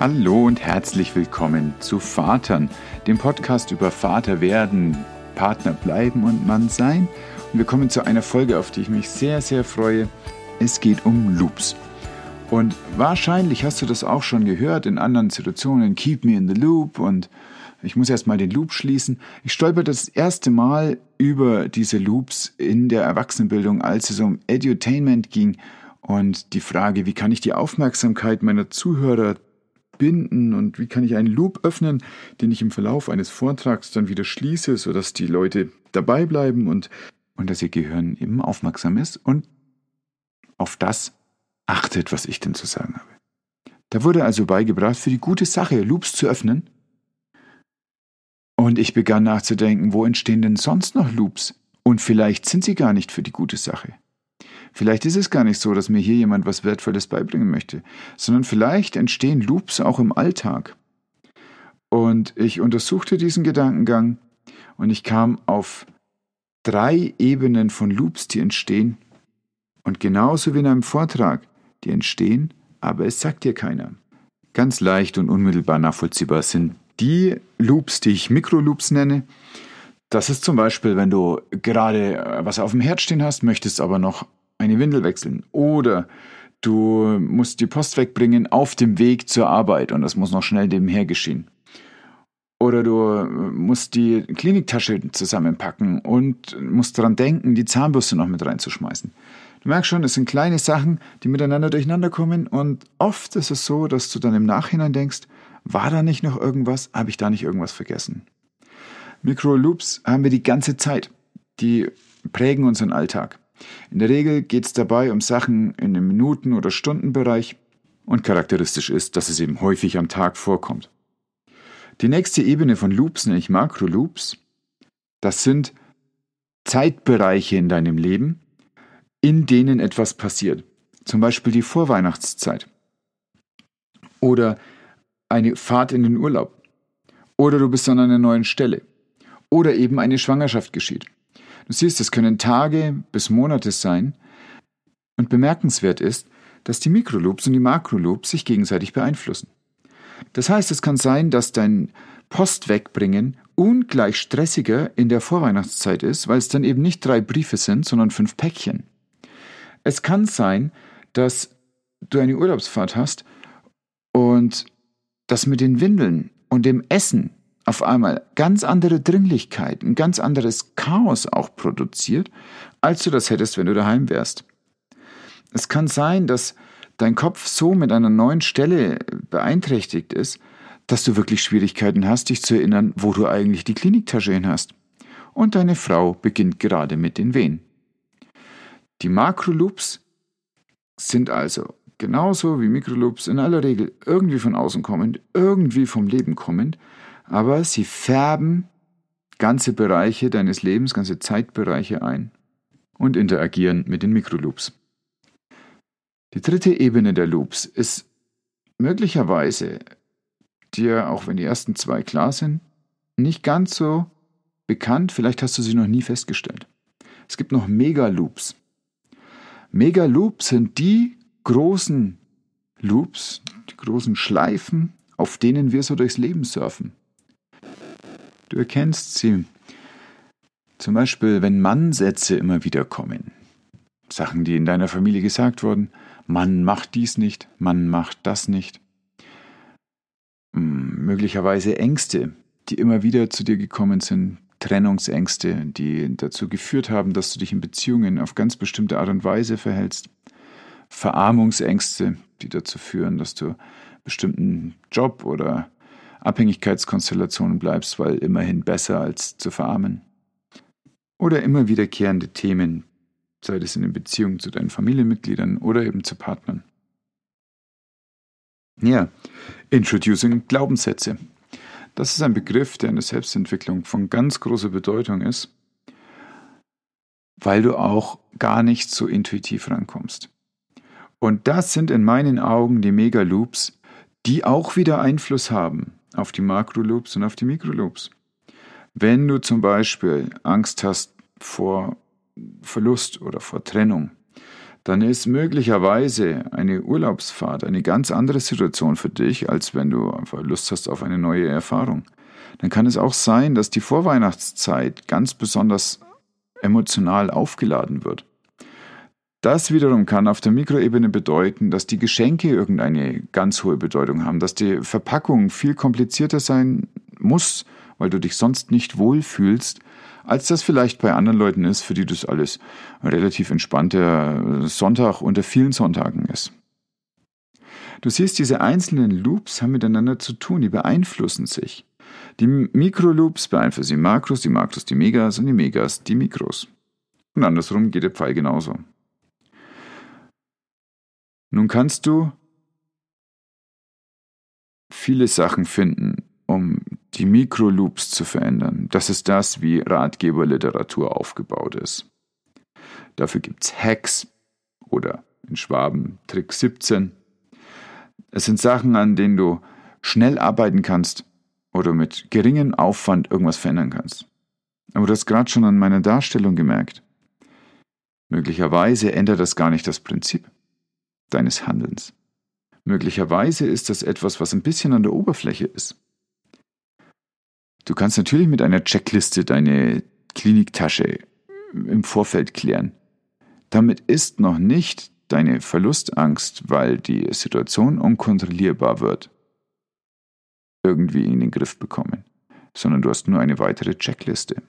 Hallo und herzlich willkommen zu Vatern, dem Podcast über Vater werden, Partner bleiben und Mann sein. Und wir kommen zu einer Folge, auf die ich mich sehr, sehr freue. Es geht um Loops. Und wahrscheinlich hast du das auch schon gehört in anderen Situationen. Keep me in the loop und ich muss erst mal den Loop schließen. Ich stolper das erste Mal über diese Loops in der Erwachsenenbildung, als es um Edutainment ging und die Frage, wie kann ich die Aufmerksamkeit meiner Zuhörer binden und wie kann ich einen Loop öffnen, den ich im Verlauf eines Vortrags dann wieder schließe, sodass die Leute dabei bleiben und, und dass ihr Gehirn eben aufmerksam ist und auf das achtet, was ich denn zu sagen habe. Da wurde also beigebracht, für die gute Sache Loops zu öffnen. Und ich begann nachzudenken, wo entstehen denn sonst noch Loops? Und vielleicht sind sie gar nicht für die gute Sache. Vielleicht ist es gar nicht so, dass mir hier jemand was Wertvolles beibringen möchte, sondern vielleicht entstehen Loops auch im Alltag. Und ich untersuchte diesen Gedankengang und ich kam auf drei Ebenen von Loops, die entstehen. Und genauso wie in einem Vortrag, die entstehen, aber es sagt dir keiner. Ganz leicht und unmittelbar nachvollziehbar sind die Loops, die ich Mikroloops nenne. Das ist zum Beispiel, wenn du gerade was auf dem Herd stehen hast, möchtest aber noch eine Windel wechseln oder du musst die Post wegbringen auf dem Weg zur Arbeit und das muss noch schnell nebenher geschehen. Oder du musst die Kliniktasche zusammenpacken und musst daran denken, die Zahnbürste noch mit reinzuschmeißen. Du merkst schon, es sind kleine Sachen, die miteinander durcheinander kommen und oft ist es so, dass du dann im Nachhinein denkst, war da nicht noch irgendwas? Habe ich da nicht irgendwas vergessen? Mikroloops haben wir die ganze Zeit. Die prägen unseren Alltag. In der Regel geht es dabei um Sachen in dem Minuten- oder Stundenbereich und charakteristisch ist, dass es eben häufig am Tag vorkommt. Die nächste Ebene von Loops nenne ich Makroloops. Das sind Zeitbereiche in deinem Leben, in denen etwas passiert. Zum Beispiel die Vorweihnachtszeit. Oder eine Fahrt in den Urlaub. Oder du bist an einer neuen Stelle. Oder eben eine Schwangerschaft geschieht. Du siehst, es können Tage bis Monate sein. Und bemerkenswert ist, dass die Mikroloops und die Makroloops sich gegenseitig beeinflussen. Das heißt, es kann sein, dass dein Post wegbringen ungleich stressiger in der Vorweihnachtszeit ist, weil es dann eben nicht drei Briefe sind, sondern fünf Päckchen. Es kann sein, dass du eine Urlaubsfahrt hast und das mit den Windeln und dem Essen auf einmal ganz andere Dringlichkeit, ein ganz anderes Chaos auch produziert, als du das hättest, wenn du daheim wärst. Es kann sein, dass dein Kopf so mit einer neuen Stelle beeinträchtigt ist, dass du wirklich Schwierigkeiten hast, dich zu erinnern, wo du eigentlich die Kliniktasche hin hast. Und deine Frau beginnt gerade mit den Wehen. Die Makroloops sind also genauso wie Mikroloops in aller Regel irgendwie von außen kommend, irgendwie vom Leben kommend, aber sie färben ganze Bereiche deines Lebens, ganze Zeitbereiche ein und interagieren mit den Mikroloops. Die dritte Ebene der Loops ist möglicherweise dir, auch wenn die ersten zwei klar sind, nicht ganz so bekannt, vielleicht hast du sie noch nie festgestellt. Es gibt noch Megaloops. Megaloops sind die großen Loops, die großen Schleifen, auf denen wir so durchs Leben surfen. Du erkennst sie. Zum Beispiel, wenn Mann-Sätze immer wieder kommen. Sachen, die in deiner Familie gesagt wurden. Mann macht dies nicht, Mann macht das nicht. Hm, möglicherweise Ängste, die immer wieder zu dir gekommen sind. Trennungsängste, die dazu geführt haben, dass du dich in Beziehungen auf ganz bestimmte Art und Weise verhältst. Verarmungsängste, die dazu führen, dass du bestimmten Job oder Abhängigkeitskonstellationen bleibst, weil immerhin besser als zu verarmen. Oder immer wiederkehrende Themen, sei es in den Beziehungen zu deinen Familienmitgliedern oder eben zu Partnern. Ja, Introducing Glaubenssätze. Das ist ein Begriff, der in der Selbstentwicklung von ganz großer Bedeutung ist, weil du auch gar nicht so intuitiv rankommst. Und das sind in meinen Augen die Megaloops, die auch wieder Einfluss haben auf die Makroloops und auf die Mikroloops. Wenn du zum Beispiel Angst hast vor Verlust oder vor Trennung, dann ist möglicherweise eine Urlaubsfahrt eine ganz andere Situation für dich, als wenn du einfach Lust hast auf eine neue Erfahrung. Dann kann es auch sein, dass die Vorweihnachtszeit ganz besonders emotional aufgeladen wird. Das wiederum kann auf der Mikroebene bedeuten, dass die Geschenke irgendeine ganz hohe Bedeutung haben, dass die Verpackung viel komplizierter sein muss, weil du dich sonst nicht wohlfühlst, als das vielleicht bei anderen Leuten ist, für die das alles relativ entspannter Sonntag unter vielen Sonntagen ist. Du siehst, diese einzelnen Loops haben miteinander zu tun, die beeinflussen sich. Die Mikroloops beeinflussen die Makros, die Makros die Megas und die Megas die Mikros. Und andersrum geht der Pfeil genauso. Nun kannst du viele Sachen finden, um die Mikroloops zu verändern. Das ist das, wie Ratgeberliteratur aufgebaut ist. Dafür gibt es Hacks oder in Schwaben Trick 17. Es sind Sachen, an denen du schnell arbeiten kannst oder mit geringem Aufwand irgendwas verändern kannst. Aber du hast gerade schon an meiner Darstellung gemerkt. Möglicherweise ändert das gar nicht das Prinzip deines Handelns. Möglicherweise ist das etwas, was ein bisschen an der Oberfläche ist. Du kannst natürlich mit einer Checkliste deine Kliniktasche im Vorfeld klären. Damit ist noch nicht deine Verlustangst, weil die Situation unkontrollierbar wird, irgendwie in den Griff bekommen, sondern du hast nur eine weitere Checkliste.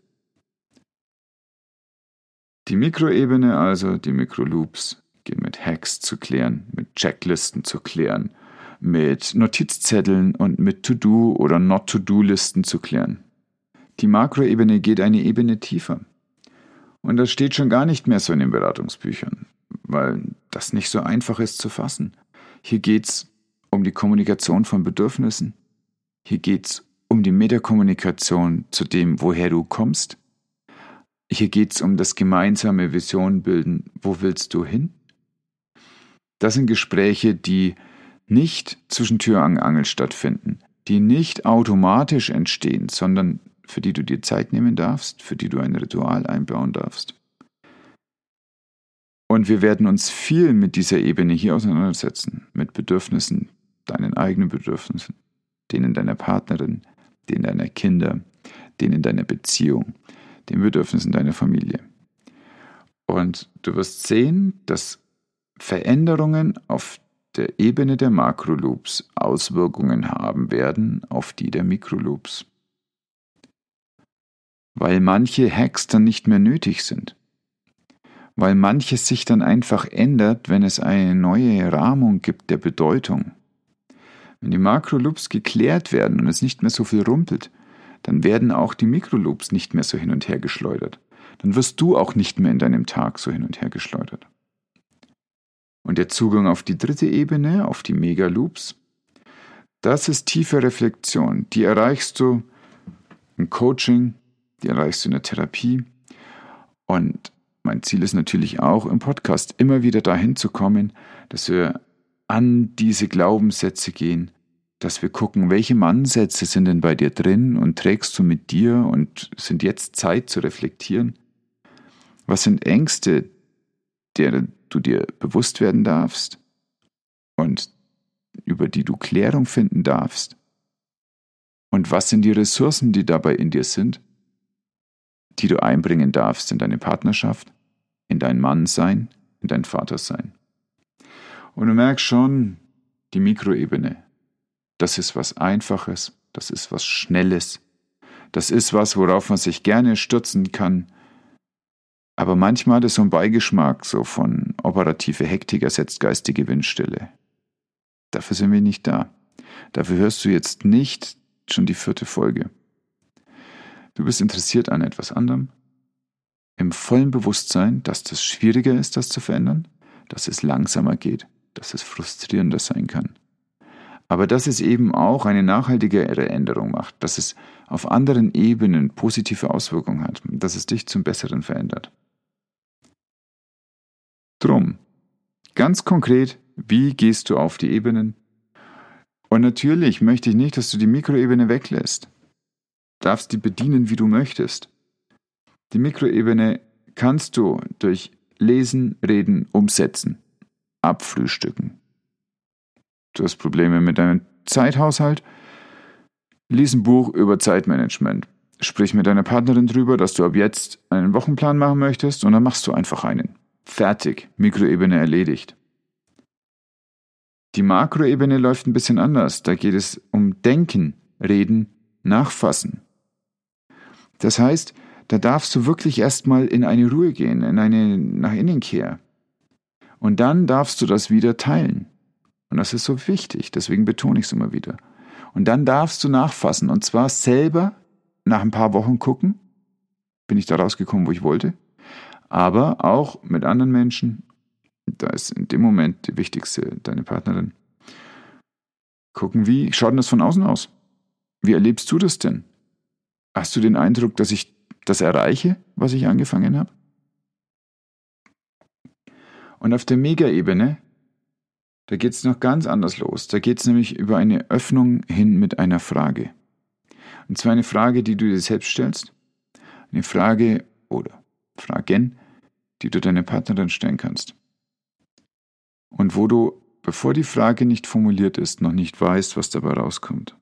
Die Mikroebene, also die Mikroloops, gehen mit Hacks zu klären, mit Checklisten zu klären, mit Notizzetteln und mit To-Do oder Not-To-Do-Listen zu klären. Die Makroebene geht eine Ebene tiefer. Und das steht schon gar nicht mehr so in den Beratungsbüchern, weil das nicht so einfach ist zu fassen. Hier geht es um die Kommunikation von Bedürfnissen. Hier geht es um die Metakommunikation zu dem, woher du kommst. Hier geht es um das gemeinsame Vision bilden. Wo willst du hin? Das sind Gespräche, die nicht zwischen Tür und Angel stattfinden, die nicht automatisch entstehen, sondern für die du dir Zeit nehmen darfst, für die du ein Ritual einbauen darfst. Und wir werden uns viel mit dieser Ebene hier auseinandersetzen, mit Bedürfnissen, deinen eigenen Bedürfnissen, denen deiner Partnerin, denen deiner Kinder, denen deiner Beziehung, den Bedürfnissen deiner Familie. Und du wirst sehen, dass Veränderungen auf der Ebene der Makroloops Auswirkungen haben werden auf die der Mikroloops. Weil manche Hacks dann nicht mehr nötig sind. Weil manches sich dann einfach ändert, wenn es eine neue Rahmung gibt der Bedeutung. Wenn die Makroloops geklärt werden und es nicht mehr so viel rumpelt, dann werden auch die Mikroloops nicht mehr so hin und her geschleudert. Dann wirst du auch nicht mehr in deinem Tag so hin und her geschleudert. Und der Zugang auf die dritte Ebene, auf die Megaloops, das ist tiefe Reflexion. Die erreichst du im Coaching, die erreichst du in der Therapie. Und mein Ziel ist natürlich auch im Podcast immer wieder dahin zu kommen, dass wir an diese Glaubenssätze gehen, dass wir gucken, welche Mannsätze sind denn bei dir drin und trägst du mit dir und sind jetzt Zeit zu reflektieren? Was sind Ängste, deren du dir bewusst werden darfst und über die du Klärung finden darfst? Und was sind die Ressourcen, die dabei in dir sind, die du einbringen darfst in deine Partnerschaft, in dein Mannsein, in dein Vatersein? Und du merkst schon, die Mikroebene, das ist was Einfaches, das ist was Schnelles, das ist was, worauf man sich gerne stürzen kann, aber manchmal es so einen Beigeschmack, so von operative Hektik ersetzt geistige Windstille. Dafür sind wir nicht da. Dafür hörst du jetzt nicht schon die vierte Folge. Du bist interessiert an etwas anderem, im vollen Bewusstsein, dass das schwieriger ist, das zu verändern, dass es langsamer geht, dass es frustrierender sein kann. Aber dass es eben auch eine nachhaltigere Änderung macht, dass es auf anderen Ebenen positive Auswirkungen hat, dass es dich zum Besseren verändert. Drum, ganz konkret, wie gehst du auf die Ebenen? Und natürlich möchte ich nicht, dass du die Mikroebene weglässt. Du darfst die bedienen, wie du möchtest. Die Mikroebene kannst du durch lesen, reden, umsetzen. Abfrühstücken. Du hast Probleme mit deinem Zeithaushalt? Lies ein Buch über Zeitmanagement. Sprich mit deiner Partnerin drüber, dass du ab jetzt einen Wochenplan machen möchtest und dann machst du einfach einen. Fertig. Mikroebene erledigt. Die Makroebene läuft ein bisschen anders. Da geht es um Denken, Reden, Nachfassen. Das heißt, da darfst du wirklich erstmal in eine Ruhe gehen, in eine nach Innenkehr. Und dann darfst du das wieder teilen. Und das ist so wichtig, deswegen betone ich es immer wieder. Und dann darfst du nachfassen und zwar selber nach ein paar Wochen gucken, bin ich da rausgekommen, wo ich wollte, aber auch mit anderen Menschen, da ist in dem Moment die wichtigste, deine Partnerin, gucken, wie schaut denn das von außen aus? Wie erlebst du das denn? Hast du den Eindruck, dass ich das erreiche, was ich angefangen habe? Und auf der Mega-Ebene, da geht es noch ganz anders los. Da geht es nämlich über eine Öffnung hin mit einer Frage. Und zwar eine Frage, die du dir selbst stellst. Eine Frage oder Fragen, die du deiner Partnerin stellen kannst. Und wo du, bevor die Frage nicht formuliert ist, noch nicht weißt, was dabei rauskommt.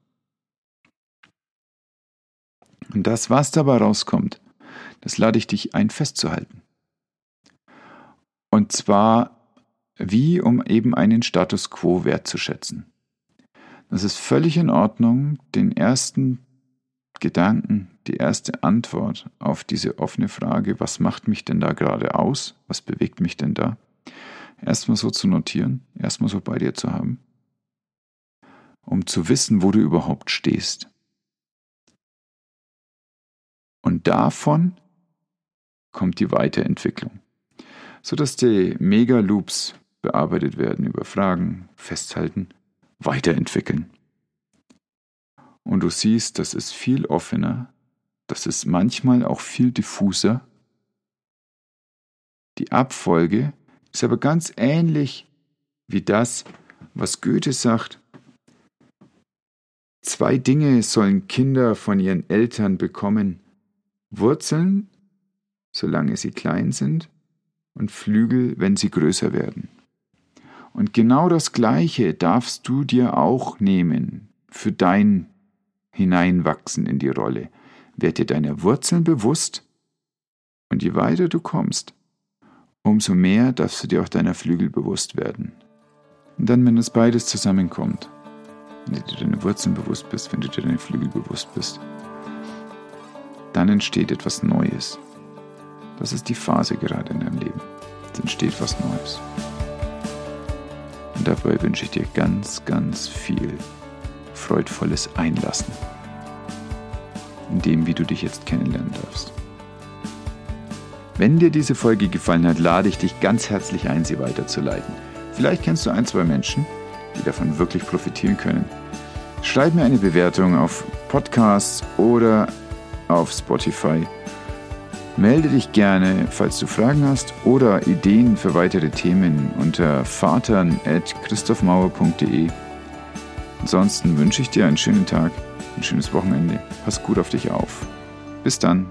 Und das, was dabei rauskommt, das lade ich dich ein festzuhalten. Und zwar wie um eben einen Status quo wertzuschätzen. Das ist völlig in Ordnung, den ersten Gedanken, die erste Antwort auf diese offene Frage, was macht mich denn da gerade aus, was bewegt mich denn da, erstmal so zu notieren, erstmal so bei dir zu haben, um zu wissen, wo du überhaupt stehst. Und davon kommt die Weiterentwicklung, sodass die Mega-Loops bearbeitet werden über Fragen, festhalten, weiterentwickeln. Und du siehst, das ist viel offener, das ist manchmal auch viel diffuser. Die Abfolge ist aber ganz ähnlich wie das, was Goethe sagt. Zwei Dinge sollen Kinder von ihren Eltern bekommen. Wurzeln, solange sie klein sind, und Flügel, wenn sie größer werden. Und genau das Gleiche darfst du dir auch nehmen für dein Hineinwachsen in die Rolle. Werd dir deiner Wurzeln bewusst und je weiter du kommst, umso mehr darfst du dir auch deiner Flügel bewusst werden. Und dann, wenn das beides zusammenkommt, wenn du dir deine Wurzeln bewusst bist, wenn du dir deine Flügel bewusst bist, dann entsteht etwas Neues. Das ist die Phase gerade in deinem Leben. Es entsteht was Neues. Und dabei wünsche ich dir ganz, ganz viel freudvolles Einlassen in dem, wie du dich jetzt kennenlernen darfst. Wenn dir diese Folge gefallen hat, lade ich dich ganz herzlich ein, sie weiterzuleiten. Vielleicht kennst du ein, zwei Menschen, die davon wirklich profitieren können. Schreib mir eine Bewertung auf Podcasts oder auf Spotify. Melde dich gerne, falls du Fragen hast oder Ideen für weitere Themen unter vatern.christophmauer.de. Ansonsten wünsche ich dir einen schönen Tag, ein schönes Wochenende. Pass gut auf dich auf. Bis dann.